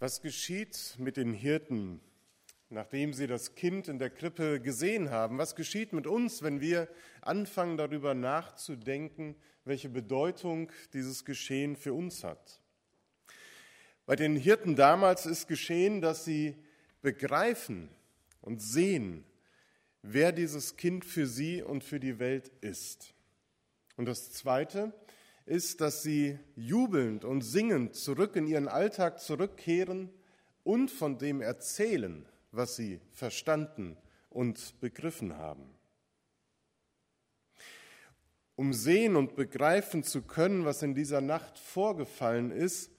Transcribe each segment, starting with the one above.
Was geschieht mit den Hirten, nachdem sie das Kind in der Krippe gesehen haben? Was geschieht mit uns, wenn wir anfangen darüber nachzudenken, welche Bedeutung dieses Geschehen für uns hat? Bei den Hirten damals ist geschehen, dass sie begreifen und sehen, wer dieses Kind für sie und für die Welt ist. Und das Zweite, ist, dass sie jubelnd und singend zurück in ihren Alltag zurückkehren und von dem erzählen, was sie verstanden und begriffen haben. Um sehen und begreifen zu können, was in dieser Nacht vorgefallen ist,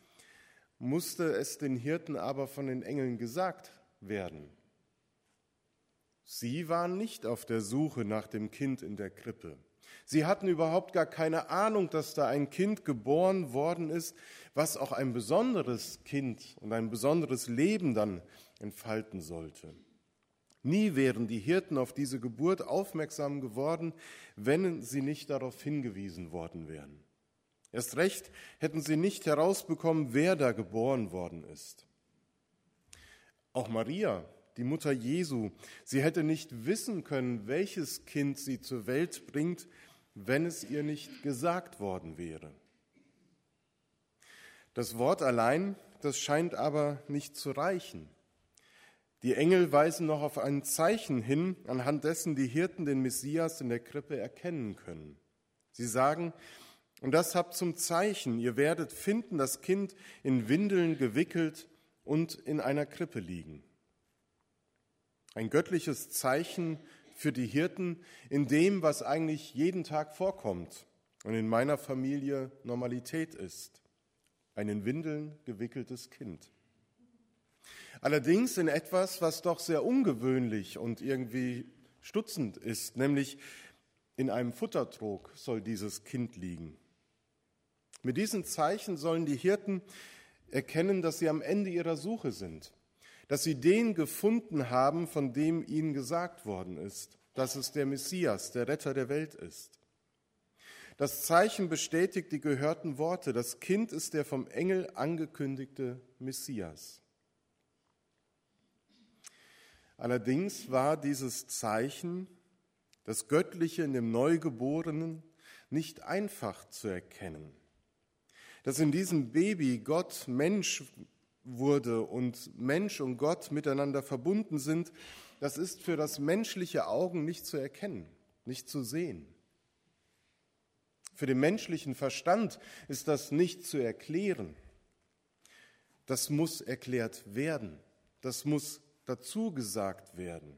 musste es den Hirten aber von den Engeln gesagt werden. Sie waren nicht auf der Suche nach dem Kind in der Krippe. Sie hatten überhaupt gar keine Ahnung, dass da ein Kind geboren worden ist, was auch ein besonderes Kind und ein besonderes Leben dann entfalten sollte. Nie wären die Hirten auf diese Geburt aufmerksam geworden, wenn sie nicht darauf hingewiesen worden wären. Erst recht hätten sie nicht herausbekommen, wer da geboren worden ist. Auch Maria, die Mutter Jesu, sie hätte nicht wissen können, welches Kind sie zur Welt bringt, wenn es ihr nicht gesagt worden wäre. Das Wort allein, das scheint aber nicht zu reichen. Die Engel weisen noch auf ein Zeichen hin, anhand dessen die Hirten den Messias in der Krippe erkennen können. Sie sagen, und das habt zum Zeichen, ihr werdet finden das Kind in Windeln gewickelt und in einer Krippe liegen. Ein göttliches Zeichen für die Hirten in dem, was eigentlich jeden Tag vorkommt und in meiner Familie Normalität ist. Ein in Windeln gewickeltes Kind. Allerdings in etwas, was doch sehr ungewöhnlich und irgendwie stutzend ist, nämlich in einem Futtertrog soll dieses Kind liegen. Mit diesen Zeichen sollen die Hirten erkennen, dass sie am Ende ihrer Suche sind dass sie den gefunden haben, von dem ihnen gesagt worden ist, dass es der Messias, der Retter der Welt ist. Das Zeichen bestätigt die gehörten Worte. Das Kind ist der vom Engel angekündigte Messias. Allerdings war dieses Zeichen, das Göttliche in dem Neugeborenen, nicht einfach zu erkennen. Dass in diesem Baby Gott Mensch wurde und Mensch und Gott miteinander verbunden sind, das ist für das menschliche Augen nicht zu erkennen, nicht zu sehen. Für den menschlichen Verstand ist das nicht zu erklären. Das muss erklärt werden. Das muss dazu gesagt werden.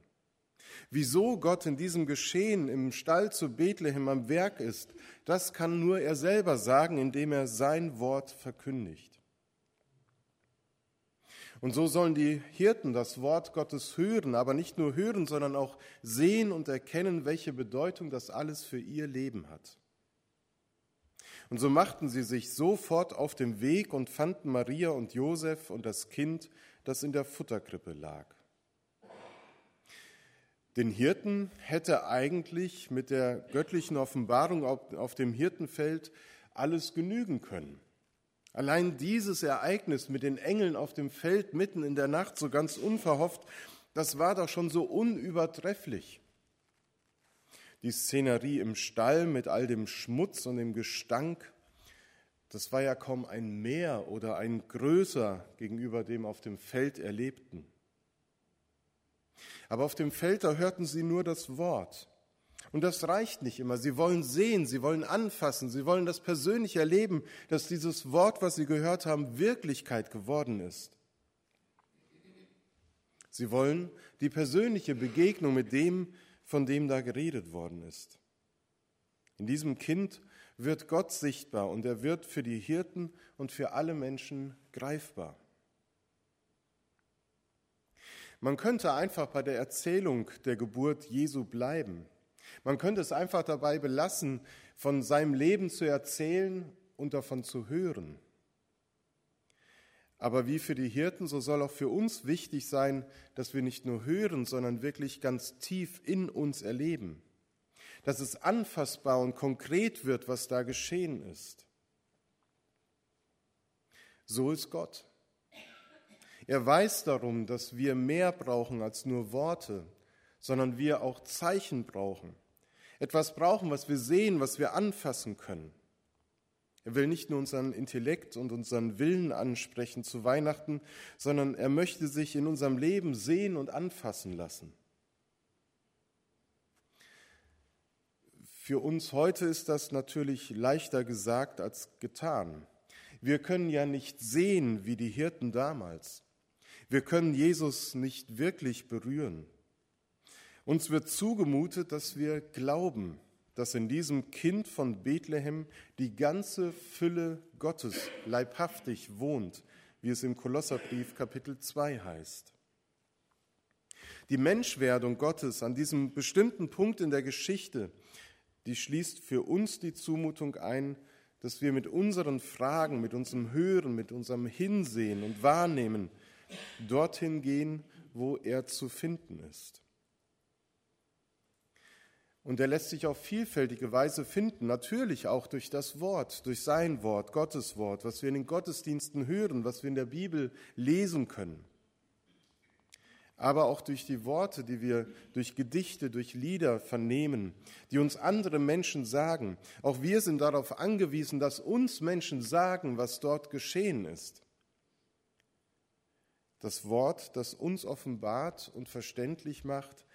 Wieso Gott in diesem Geschehen im Stall zu Bethlehem am Werk ist, das kann nur er selber sagen, indem er sein Wort verkündigt. Und so sollen die Hirten das Wort Gottes hören, aber nicht nur hören, sondern auch sehen und erkennen, welche Bedeutung das alles für ihr Leben hat. Und so machten sie sich sofort auf den Weg und fanden Maria und Josef und das Kind, das in der Futterkrippe lag. Den Hirten hätte eigentlich mit der göttlichen Offenbarung auf dem Hirtenfeld alles genügen können. Allein dieses Ereignis mit den Engeln auf dem Feld mitten in der Nacht, so ganz unverhofft, das war doch schon so unübertrefflich. Die Szenerie im Stall mit all dem Schmutz und dem Gestank, das war ja kaum ein Mehr oder ein Größer gegenüber dem auf dem Feld Erlebten. Aber auf dem Feld, da hörten sie nur das Wort. Und das reicht nicht immer. Sie wollen sehen, sie wollen anfassen, sie wollen das persönlich erleben, dass dieses Wort, was sie gehört haben, Wirklichkeit geworden ist. Sie wollen die persönliche Begegnung mit dem, von dem da geredet worden ist. In diesem Kind wird Gott sichtbar und er wird für die Hirten und für alle Menschen greifbar. Man könnte einfach bei der Erzählung der Geburt Jesu bleiben. Man könnte es einfach dabei belassen, von seinem Leben zu erzählen und davon zu hören. Aber wie für die Hirten, so soll auch für uns wichtig sein, dass wir nicht nur hören, sondern wirklich ganz tief in uns erleben. Dass es anfassbar und konkret wird, was da geschehen ist. So ist Gott. Er weiß darum, dass wir mehr brauchen als nur Worte, sondern wir auch Zeichen brauchen. Etwas brauchen, was wir sehen, was wir anfassen können. Er will nicht nur unseren Intellekt und unseren Willen ansprechen zu Weihnachten, sondern er möchte sich in unserem Leben sehen und anfassen lassen. Für uns heute ist das natürlich leichter gesagt als getan. Wir können ja nicht sehen wie die Hirten damals. Wir können Jesus nicht wirklich berühren. Uns wird zugemutet, dass wir glauben, dass in diesem Kind von Bethlehem die ganze Fülle Gottes leibhaftig wohnt, wie es im Kolosserbrief Kapitel 2 heißt. Die Menschwerdung Gottes an diesem bestimmten Punkt in der Geschichte, die schließt für uns die Zumutung ein, dass wir mit unseren Fragen, mit unserem Hören, mit unserem Hinsehen und Wahrnehmen dorthin gehen, wo er zu finden ist. Und er lässt sich auf vielfältige Weise finden, natürlich auch durch das Wort, durch sein Wort, Gottes Wort, was wir in den Gottesdiensten hören, was wir in der Bibel lesen können. Aber auch durch die Worte, die wir durch Gedichte, durch Lieder vernehmen, die uns andere Menschen sagen. Auch wir sind darauf angewiesen, dass uns Menschen sagen, was dort geschehen ist. Das Wort, das uns offenbart und verständlich macht,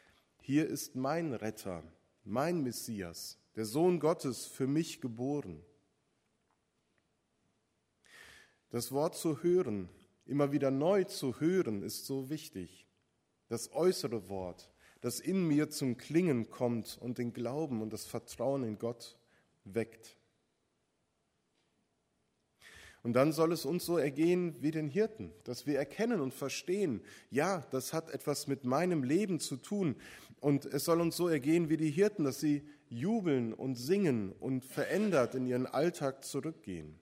hier ist mein Retter, mein Messias, der Sohn Gottes, für mich geboren. Das Wort zu hören, immer wieder neu zu hören, ist so wichtig. Das äußere Wort, das in mir zum Klingen kommt und den Glauben und das Vertrauen in Gott weckt. Und dann soll es uns so ergehen wie den Hirten, dass wir erkennen und verstehen, ja, das hat etwas mit meinem Leben zu tun. Und es soll uns so ergehen wie die Hirten, dass sie jubeln und singen und verändert in ihren Alltag zurückgehen.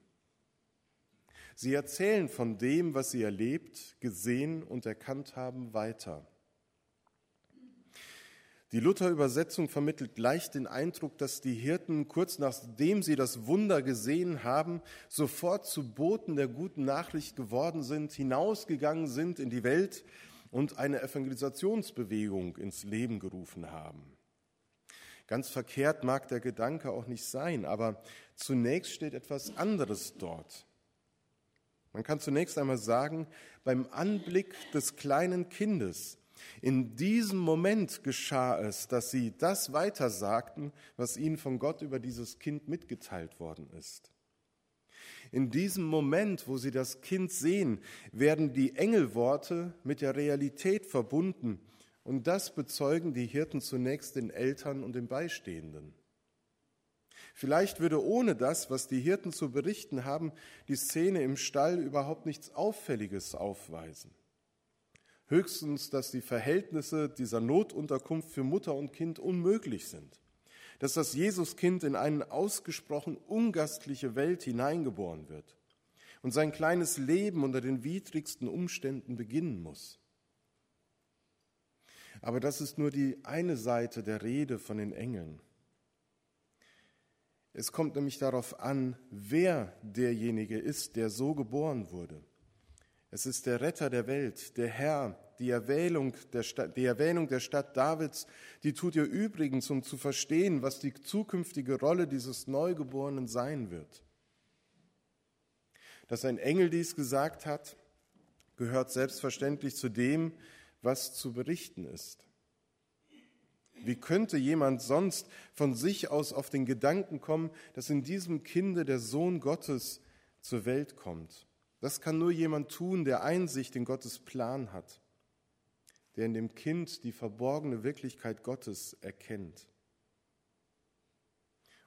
Sie erzählen von dem, was sie erlebt, gesehen und erkannt haben, weiter. Die Luther-Übersetzung vermittelt leicht den Eindruck, dass die Hirten kurz nachdem sie das Wunder gesehen haben, sofort zu Boten der guten Nachricht geworden sind, hinausgegangen sind in die Welt und eine Evangelisationsbewegung ins Leben gerufen haben. Ganz verkehrt mag der Gedanke auch nicht sein, aber zunächst steht etwas anderes dort. Man kann zunächst einmal sagen, beim Anblick des kleinen Kindes in diesem Moment geschah es, dass sie das weitersagten, was ihnen von Gott über dieses Kind mitgeteilt worden ist. In diesem Moment, wo sie das Kind sehen, werden die Engelworte mit der Realität verbunden. Und das bezeugen die Hirten zunächst den Eltern und den Beistehenden. Vielleicht würde ohne das, was die Hirten zu berichten haben, die Szene im Stall überhaupt nichts Auffälliges aufweisen. Höchstens, dass die Verhältnisse dieser Notunterkunft für Mutter und Kind unmöglich sind, dass das Jesuskind in eine ausgesprochen ungastliche Welt hineingeboren wird und sein kleines Leben unter den widrigsten Umständen beginnen muss. Aber das ist nur die eine Seite der Rede von den Engeln. Es kommt nämlich darauf an, wer derjenige ist, der so geboren wurde. Es ist der Retter der Welt, der Herr, die Erwählung der, die Erwähnung der Stadt Davids, die tut ihr übrigens, um zu verstehen, was die zukünftige Rolle dieses Neugeborenen sein wird. Dass ein Engel dies gesagt hat, gehört selbstverständlich zu dem, was zu berichten ist. Wie könnte jemand sonst von sich aus auf den Gedanken kommen, dass in diesem Kinde der Sohn Gottes zur Welt kommt? Das kann nur jemand tun, der Einsicht in Gottes Plan hat, der in dem Kind die verborgene Wirklichkeit Gottes erkennt.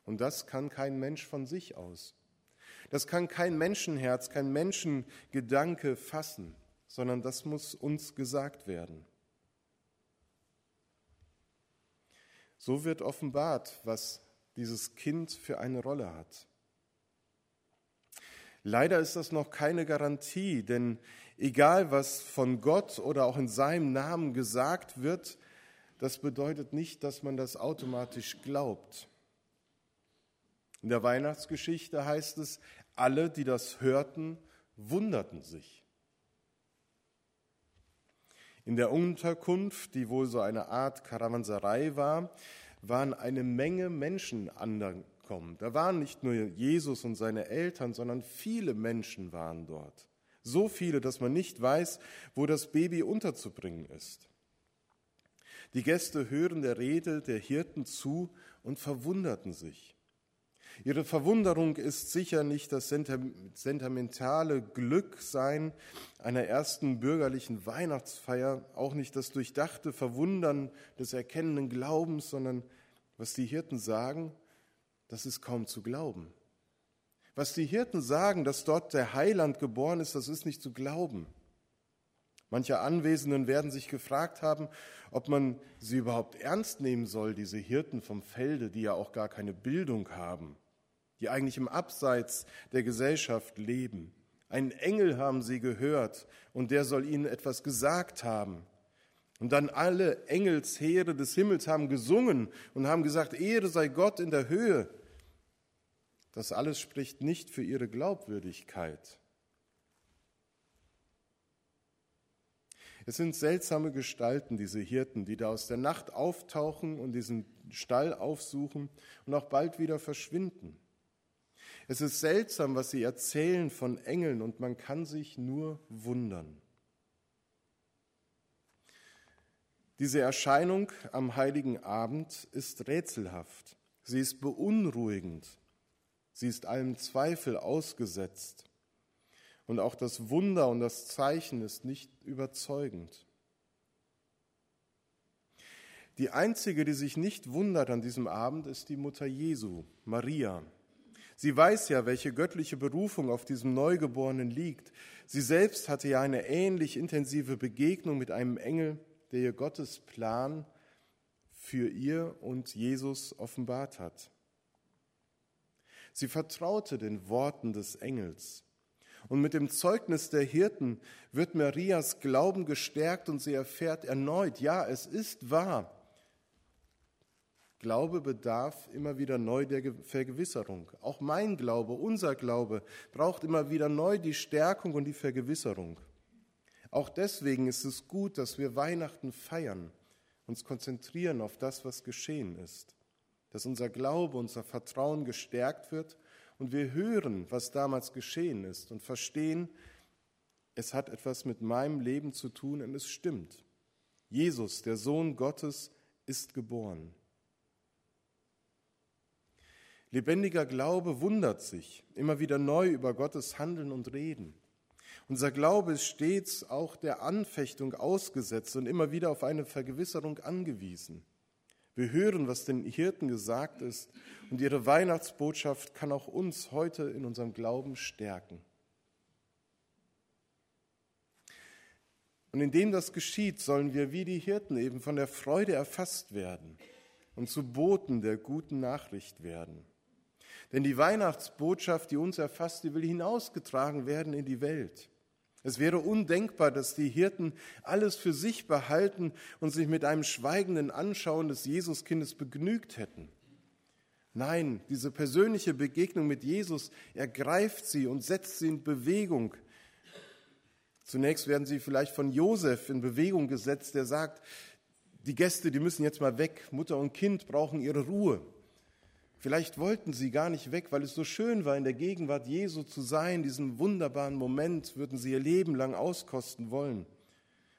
Und das kann kein Mensch von sich aus. Das kann kein Menschenherz, kein Menschengedanke fassen, sondern das muss uns gesagt werden. So wird offenbart, was dieses Kind für eine Rolle hat. Leider ist das noch keine Garantie, denn egal was von Gott oder auch in seinem Namen gesagt wird, das bedeutet nicht, dass man das automatisch glaubt. In der Weihnachtsgeschichte heißt es, alle, die das hörten, wunderten sich. In der Unterkunft, die wohl so eine Art Karawanserei war, waren eine Menge Menschen angekommen. Da waren nicht nur Jesus und seine Eltern, sondern viele Menschen waren dort. So viele, dass man nicht weiß, wo das Baby unterzubringen ist. Die Gäste hören der Rede der Hirten zu und verwunderten sich. Ihre Verwunderung ist sicher nicht das sentimentale Glücksein einer ersten bürgerlichen Weihnachtsfeier, auch nicht das durchdachte Verwundern des erkennenden Glaubens, sondern was die Hirten sagen, das ist kaum zu glauben. Was die Hirten sagen, dass dort der Heiland geboren ist, das ist nicht zu glauben. Manche Anwesenden werden sich gefragt haben, ob man sie überhaupt ernst nehmen soll, diese Hirten vom Felde, die ja auch gar keine Bildung haben, die eigentlich im Abseits der Gesellschaft leben. Einen Engel haben sie gehört und der soll ihnen etwas gesagt haben. Und dann alle Engelsheere des Himmels haben gesungen und haben gesagt, Ehre sei Gott in der Höhe. Das alles spricht nicht für ihre Glaubwürdigkeit. Es sind seltsame Gestalten, diese Hirten, die da aus der Nacht auftauchen und diesen Stall aufsuchen und auch bald wieder verschwinden. Es ist seltsam, was sie erzählen von Engeln und man kann sich nur wundern. Diese Erscheinung am heiligen Abend ist rätselhaft. Sie ist beunruhigend. Sie ist allem Zweifel ausgesetzt. Und auch das Wunder und das Zeichen ist nicht überzeugend. Die einzige, die sich nicht wundert an diesem Abend, ist die Mutter Jesu, Maria. Sie weiß ja, welche göttliche Berufung auf diesem Neugeborenen liegt. Sie selbst hatte ja eine ähnlich intensive Begegnung mit einem Engel, der ihr Gottes Plan für ihr und Jesus offenbart hat. Sie vertraute den Worten des Engels. Und mit dem Zeugnis der Hirten wird Marias Glauben gestärkt und sie erfährt erneut, ja, es ist wahr. Glaube bedarf immer wieder neu der Vergewisserung. Auch mein Glaube, unser Glaube braucht immer wieder neu die Stärkung und die Vergewisserung. Auch deswegen ist es gut, dass wir Weihnachten feiern, uns konzentrieren auf das, was geschehen ist, dass unser Glaube, unser Vertrauen gestärkt wird und wir hören, was damals geschehen ist und verstehen, es hat etwas mit meinem Leben zu tun und es stimmt. Jesus, der Sohn Gottes, ist geboren. Lebendiger Glaube wundert sich immer wieder neu über Gottes Handeln und Reden. Unser Glaube ist stets auch der Anfechtung ausgesetzt und immer wieder auf eine Vergewisserung angewiesen. Wir hören, was den Hirten gesagt ist, und ihre Weihnachtsbotschaft kann auch uns heute in unserem Glauben stärken. Und indem das geschieht, sollen wir wie die Hirten eben von der Freude erfasst werden und zu Boten der guten Nachricht werden. Denn die Weihnachtsbotschaft, die uns erfasst, die will hinausgetragen werden in die Welt. Es wäre undenkbar, dass die Hirten alles für sich behalten und sich mit einem schweigenden Anschauen des Jesuskindes begnügt hätten. Nein, diese persönliche Begegnung mit Jesus ergreift sie und setzt sie in Bewegung. Zunächst werden sie vielleicht von Josef in Bewegung gesetzt, der sagt, die Gäste, die müssen jetzt mal weg, Mutter und Kind brauchen ihre Ruhe. Vielleicht wollten sie gar nicht weg, weil es so schön war, in der Gegenwart Jesu zu sein. Diesen wunderbaren Moment würden sie ihr Leben lang auskosten wollen.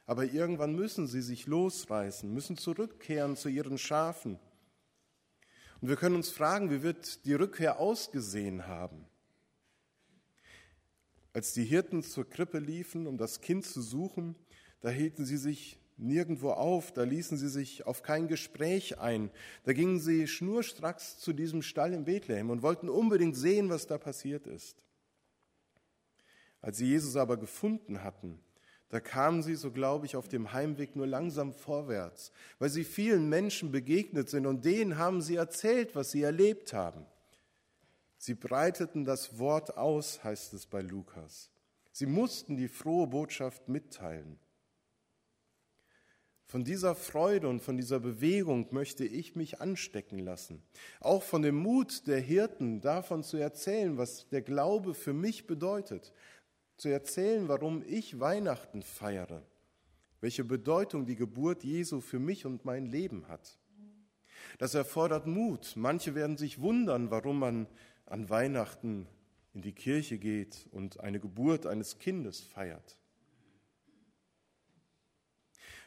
Aber irgendwann müssen sie sich losreißen, müssen zurückkehren zu ihren Schafen. Und wir können uns fragen, wie wird die Rückkehr ausgesehen haben? Als die Hirten zur Krippe liefen, um das Kind zu suchen, da hielten sie sich nirgendwo auf, da ließen sie sich auf kein Gespräch ein. Da gingen sie schnurstracks zu diesem Stall in Bethlehem und wollten unbedingt sehen, was da passiert ist. Als sie Jesus aber gefunden hatten, da kamen sie, so glaube ich, auf dem Heimweg nur langsam vorwärts, weil sie vielen Menschen begegnet sind und denen haben sie erzählt, was sie erlebt haben. Sie breiteten das Wort aus, heißt es bei Lukas. Sie mussten die frohe Botschaft mitteilen. Von dieser Freude und von dieser Bewegung möchte ich mich anstecken lassen. Auch von dem Mut der Hirten, davon zu erzählen, was der Glaube für mich bedeutet. Zu erzählen, warum ich Weihnachten feiere. welche Bedeutung die Geburt Jesu für mich und mein Leben hat. Das erfordert Mut. Manche werden sich wundern, warum man an Weihnachten in die Kirche geht und eine Geburt eines Kindes feiert.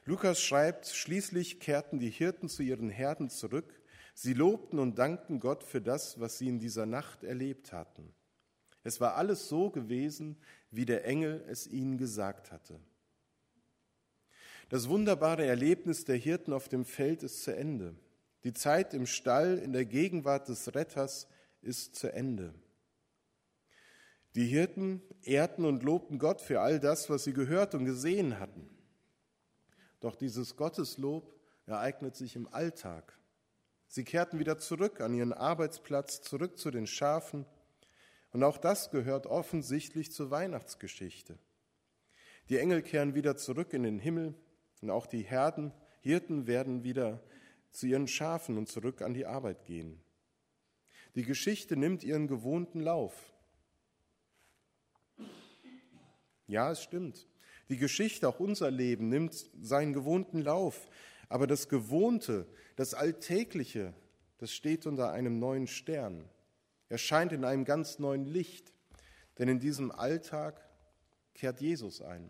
Lukas schreibt, schließlich kehrten die Hirten zu ihren Herden zurück. Sie lobten und dankten Gott für das, was sie in dieser Nacht erlebt hatten. Es war alles so gewesen, wie der Engel es ihnen gesagt hatte. Das wunderbare Erlebnis der Hirten auf dem Feld ist zu Ende. Die Zeit im Stall in der Gegenwart des Retters ist zu Ende. Die Hirten ehrten und lobten Gott für all das, was sie gehört und gesehen hatten. Doch dieses Gotteslob ereignet sich im Alltag. Sie kehrten wieder zurück an ihren Arbeitsplatz, zurück zu den Schafen. Und auch das gehört offensichtlich zur Weihnachtsgeschichte. Die Engel kehren wieder zurück in den Himmel und auch die Herden, Hirten werden wieder zu ihren Schafen und zurück an die Arbeit gehen. Die Geschichte nimmt ihren gewohnten Lauf. Ja, es stimmt. Die Geschichte, auch unser Leben, nimmt seinen gewohnten Lauf. Aber das Gewohnte, das Alltägliche, das steht unter einem neuen Stern. Er scheint in einem ganz neuen Licht. Denn in diesem Alltag kehrt Jesus ein.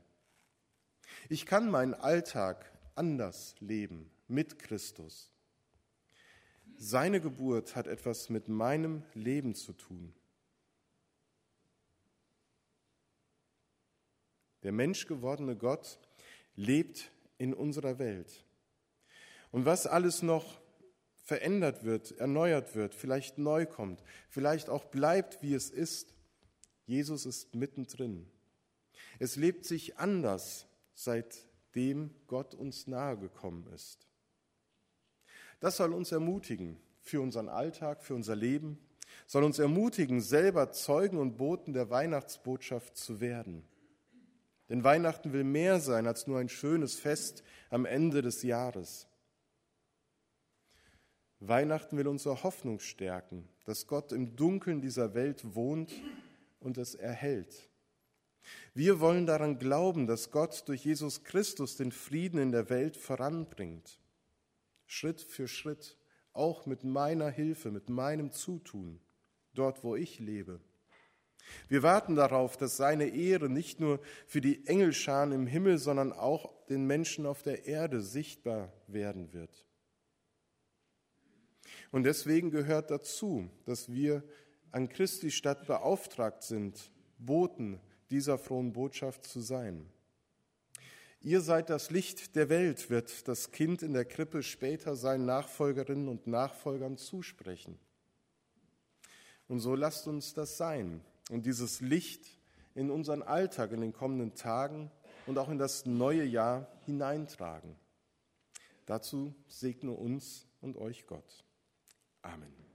Ich kann meinen Alltag anders leben mit Christus. Seine Geburt hat etwas mit meinem Leben zu tun. Der menschgewordene Gott lebt in unserer Welt. Und was alles noch verändert wird, erneuert wird, vielleicht neu kommt, vielleicht auch bleibt, wie es ist, Jesus ist mittendrin. Es lebt sich anders, seitdem Gott uns nahegekommen ist. Das soll uns ermutigen für unseren Alltag, für unser Leben, soll uns ermutigen, selber Zeugen und Boten der Weihnachtsbotschaft zu werden. Denn Weihnachten will mehr sein als nur ein schönes Fest am Ende des Jahres. Weihnachten will unsere Hoffnung stärken, dass Gott im Dunkeln dieser Welt wohnt und es erhält. Wir wollen daran glauben, dass Gott durch Jesus Christus den Frieden in der Welt voranbringt. Schritt für Schritt, auch mit meiner Hilfe, mit meinem Zutun, dort wo ich lebe. Wir warten darauf, dass seine Ehre nicht nur für die Engelscharen im Himmel, sondern auch den Menschen auf der Erde sichtbar werden wird. Und deswegen gehört dazu, dass wir an Christi Stadt beauftragt sind, Boten dieser frohen Botschaft zu sein. Ihr seid das Licht der Welt, wird das Kind in der Krippe später seinen Nachfolgerinnen und Nachfolgern zusprechen. Und so lasst uns das sein und dieses Licht in unseren Alltag in den kommenden Tagen und auch in das neue Jahr hineintragen. Dazu segne uns und euch Gott. Amen.